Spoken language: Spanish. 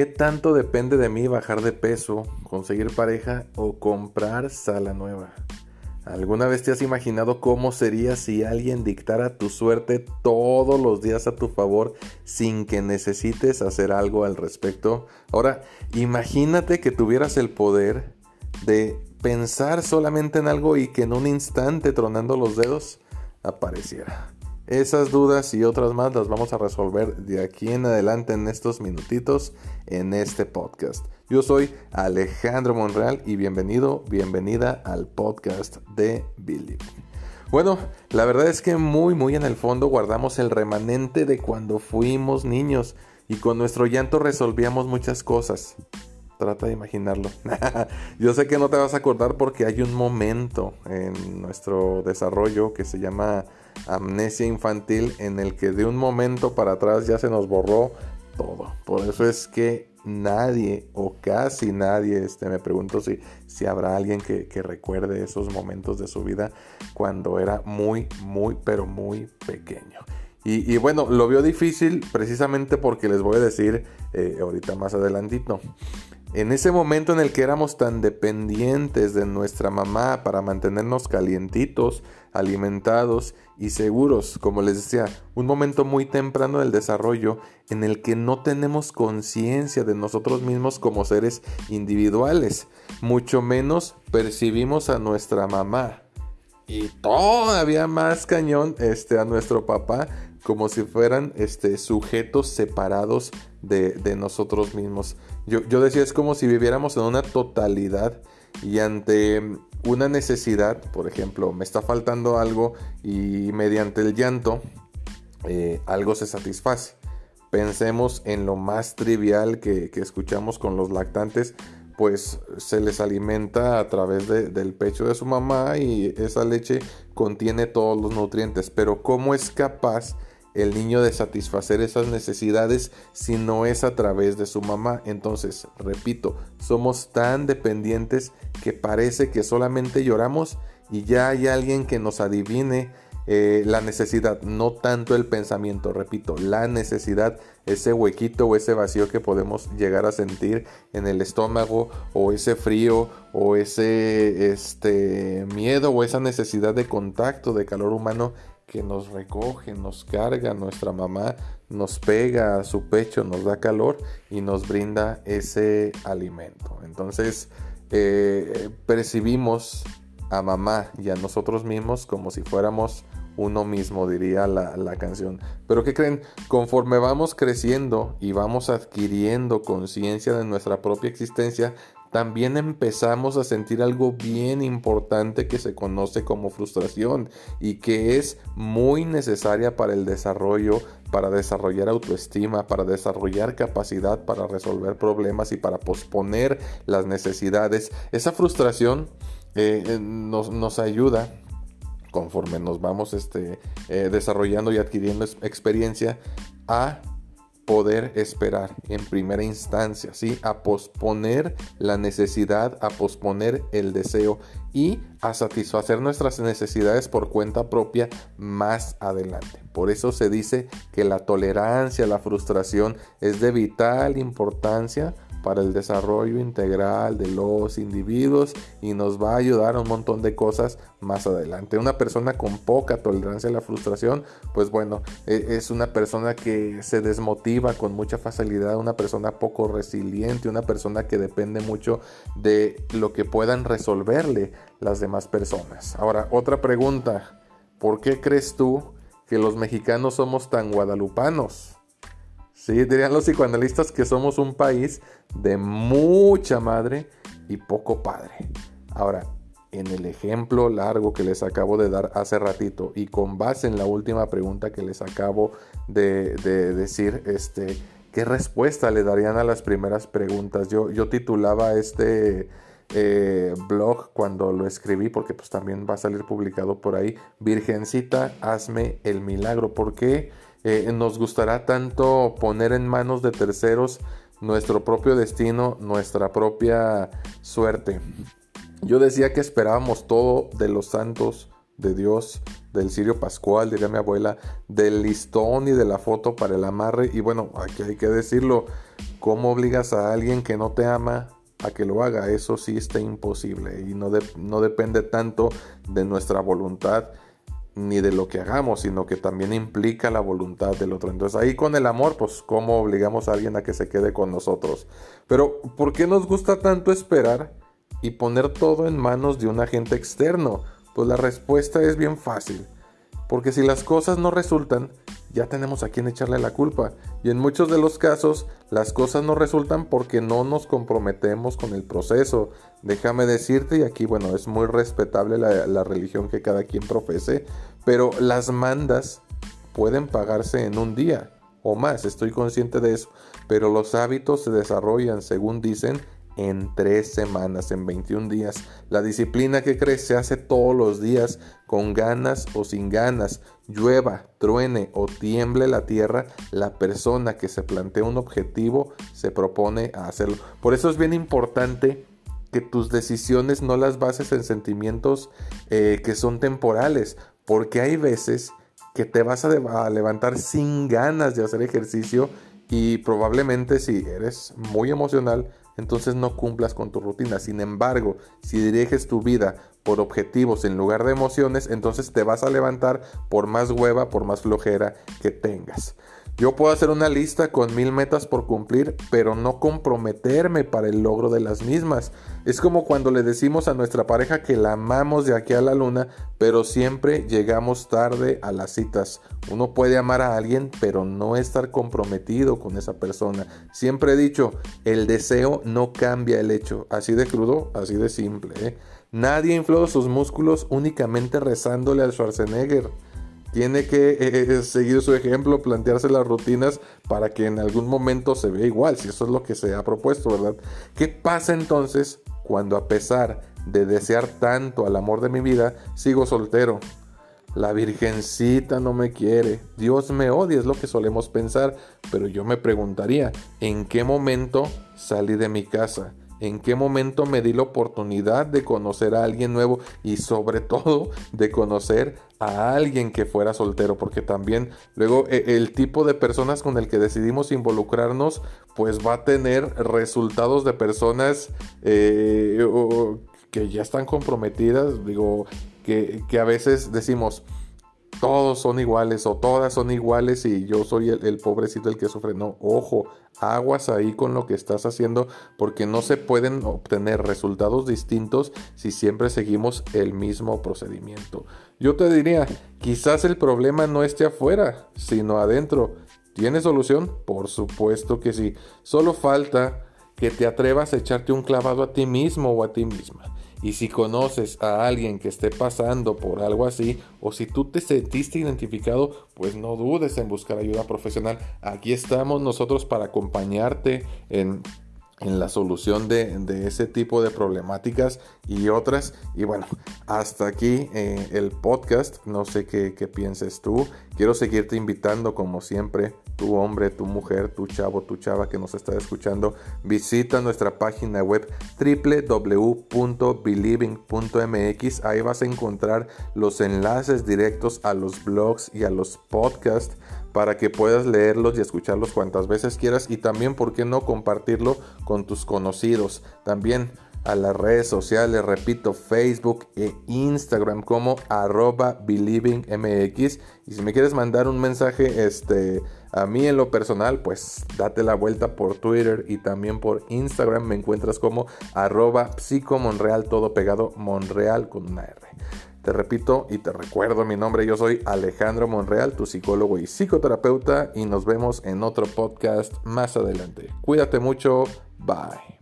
¿Qué tanto depende de mí bajar de peso, conseguir pareja o comprar sala nueva? ¿Alguna vez te has imaginado cómo sería si alguien dictara tu suerte todos los días a tu favor sin que necesites hacer algo al respecto? Ahora, imagínate que tuvieras el poder de pensar solamente en algo y que en un instante tronando los dedos apareciera. Esas dudas y otras más las vamos a resolver de aquí en adelante en estos minutitos en este podcast. Yo soy Alejandro Monreal y bienvenido, bienvenida al podcast de Billy. Bueno, la verdad es que muy, muy en el fondo guardamos el remanente de cuando fuimos niños y con nuestro llanto resolvíamos muchas cosas. Trata de imaginarlo. Yo sé que no te vas a acordar porque hay un momento en nuestro desarrollo que se llama amnesia infantil en el que de un momento para atrás ya se nos borró todo. Por eso es que nadie o casi nadie, este, me pregunto si, si habrá alguien que, recuerde esos momentos de su vida cuando era muy, muy, pero muy pequeño. Y, bueno, lo vio difícil precisamente porque les voy a decir eh, ahorita más adelantito. En ese momento en el que éramos tan dependientes de nuestra mamá para mantenernos calientitos, alimentados y seguros, como les decía, un momento muy temprano del desarrollo en el que no tenemos conciencia de nosotros mismos como seres individuales, mucho menos percibimos a nuestra mamá. Y todavía más cañón este, a nuestro papá como si fueran este, sujetos separados de, nosotros mismos. Yo, yo, decía, es como si viviéramos en una totalidad y ante una necesidad, por ejemplo, me está faltando algo y mediante el llanto eh, algo se satisface. Pensemos en lo más trivial que, que escuchamos con los lactantes, pues se les alimenta a través del pecho de su mamá y esa leche contiene todos los nutrientes. Pero ¿cómo es capaz el niño de satisfacer esas necesidades si no es a través de su mamá? Entonces, repito, somos tan dependientes que parece que solamente lloramos y ya hay alguien que nos adivine eh, la necesidad, no tanto el pensamiento, repito, la necesidad, ese huequito o ese vacío que podemos llegar a sentir en el estómago o ese frío o ese este, miedo o esa necesidad de contacto, de calor humano que nos recoge, nos carga, nuestra mamá nos pega a su pecho, nos da calor y nos brinda ese alimento. Entonces eh, percibimos a mamá y a nosotros mismos como si fuéramos uno mismo, diría la, la, canción. Pero ¿qué creen? Conforme vamos creciendo y vamos adquiriendo conciencia de nuestra propia existencia, también empezamos a sentir algo bien importante que se conoce como frustración y que es muy necesaria para el desarrollo, para desarrollar autoestima, para desarrollar capacidad para resolver problemas y para posponer las necesidades. Esa frustración eh, eh, nos, ayuda conforme nos vamos este, eh, desarrollando y adquiriendo experiencia a poder esperar en primera instancia, ¿sí? A posponer la necesidad, a posponer el deseo y a satisfacer nuestras necesidades por cuenta propia más adelante. Por eso se dice que la tolerancia, la frustración es de vital importancia para el desarrollo integral de los individuos y nos va a ayudar a un montón de cosas más adelante. Una persona con poca tolerancia a la frustración, pues bueno, e, es una persona que se desmotiva con mucha facilidad, una persona poco resiliente, una persona que depende mucho de lo que puedan resolverle las demás personas. Ahora, otra pregunta, ¿por qué crees tú que los mexicanos somos tan guadalupanos? Sí, dirían los psicoanalistas que somos un país de mucha madre y poco padre. Ahora, en el ejemplo largo que les acabo de dar hace ratito y con base en la última pregunta que les acabo de, decir, este, ¿qué respuesta le darían a las primeras preguntas? Yo, yo titulaba este eh, blog cuando lo escribí, porque pues también va a salir publicado por ahí, Virgencita, hazme el milagro. ¿Por qué? Eh, nos gustará tanto poner en manos de terceros nuestro propio destino, nuestra propia suerte. Yo decía que esperábamos todo de los santos de Dios, del cirio pascual, diría mi abuela, del listón y de la foto para el amarre. Y bueno, aquí hay que decirlo, ¿cómo obligas a alguien que no te ama a que lo haga? Eso sí está imposible y no, no depende tanto de nuestra voluntad ni de lo que hagamos, sino que también implica la voluntad del otro. Entonces ahí con el amor, pues cómo obligamos a alguien a que se quede con nosotros. Pero ¿por qué nos gusta tanto esperar y poner todo en manos de un agente externo? Pues la respuesta es bien fácil. Porque si las cosas no resultan, ya tenemos a quien echarle la culpa. Y en muchos de los casos, las cosas no resultan porque no nos comprometemos con el proceso. Déjame decirte, y aquí, bueno, es muy respetable la, la religión que cada quien profese, pero las mandas pueden pagarse en un día o más, estoy consciente de eso. Pero los hábitos se desarrollan, según dicen, en tres semanas, en 21 días. La disciplina que crece se hace todos los días, con ganas o sin ganas, llueva, truene o tiemble la tierra, la persona que se plantea un objetivo se propone a hacerlo. Por eso es bien importante que tus decisiones no las bases en sentimientos eh, que son temporales, porque hay veces que te vas a levantar sin ganas de hacer ejercicio y probablemente si eres muy emocional, entonces no cumplas con tu rutina. Sin embargo, si diriges tu vida por objetivos en lugar de emociones, entonces te vas a levantar por más hueva, por más flojera que tengas. Yo puedo hacer una lista con mil metas por cumplir, pero no comprometerme para el logro de las mismas. Es como cuando le decimos a nuestra pareja que la amamos de aquí a la luna, pero siempre llegamos tarde a las citas. Uno puede amar a alguien, pero no estar comprometido con esa persona. Siempre he dicho, el deseo no cambia el hecho. Así de crudo, así de simple. ¿eh? Nadie infló sus músculos únicamente rezándole al Schwarzenegger tiene que eh, eh, seguir su ejemplo, plantearse las rutinas para que en algún momento se vea igual, si eso es lo que se ha propuesto, ¿verdad? ¿Qué pasa entonces cuando a pesar de desear tanto al amor de mi vida, sigo soltero? La virgencita no me quiere, Dios me odia, es lo que solemos pensar, pero yo me preguntaría, ¿en qué momento salí de mi casa? en qué momento me di la oportunidad de conocer a alguien nuevo y sobre todo de conocer a alguien que fuera soltero, porque también luego e, el tipo de personas con el que decidimos involucrarnos, pues va a tener resultados de personas eh, que ya están comprometidas, digo, que, que a veces decimos, todos son iguales o todas son iguales y yo soy el, pobrecito el que sufre. No, ojo, aguas ahí con lo que estás haciendo porque no se pueden obtener resultados distintos si siempre seguimos el mismo procedimiento. Yo te diría, quizás el problema no esté afuera, sino adentro. ¿Tiene solución? Por supuesto que sí. Solo falta que te atrevas a echarte un clavado a ti mismo o a ti misma. Y si conoces a alguien que esté pasando por algo así, o si tú te sentiste identificado, pues no dudes en buscar ayuda profesional. Aquí estamos nosotros para acompañarte en en la solución de, ese tipo de problemáticas y otras. Y bueno, hasta aquí eh, el podcast. No sé qué, qué, pienses tú. Quiero seguirte invitando como siempre. Tu hombre, tu mujer, tu chavo, tu chava que nos está escuchando. Visita nuestra página web www.believing.mx. Ahí vas a encontrar los enlaces directos a los blogs y a los podcasts para que puedas leerlos y escucharlos cuantas veces quieras y también, ¿por qué no compartirlo con tus conocidos? También a las redes sociales, repito, Facebook e Instagram como arroba believingmx. Y si me quieres mandar un mensaje este, a mí en lo personal, pues date la vuelta por Twitter y también por Instagram. Me encuentras como arroba psicomonreal, todo pegado, Monreal con una R. Te repito y te recuerdo mi nombre, yo soy Alejandro Monreal, tu psicólogo y psicoterapeuta y nos vemos en otro podcast más adelante. Cuídate mucho, bye.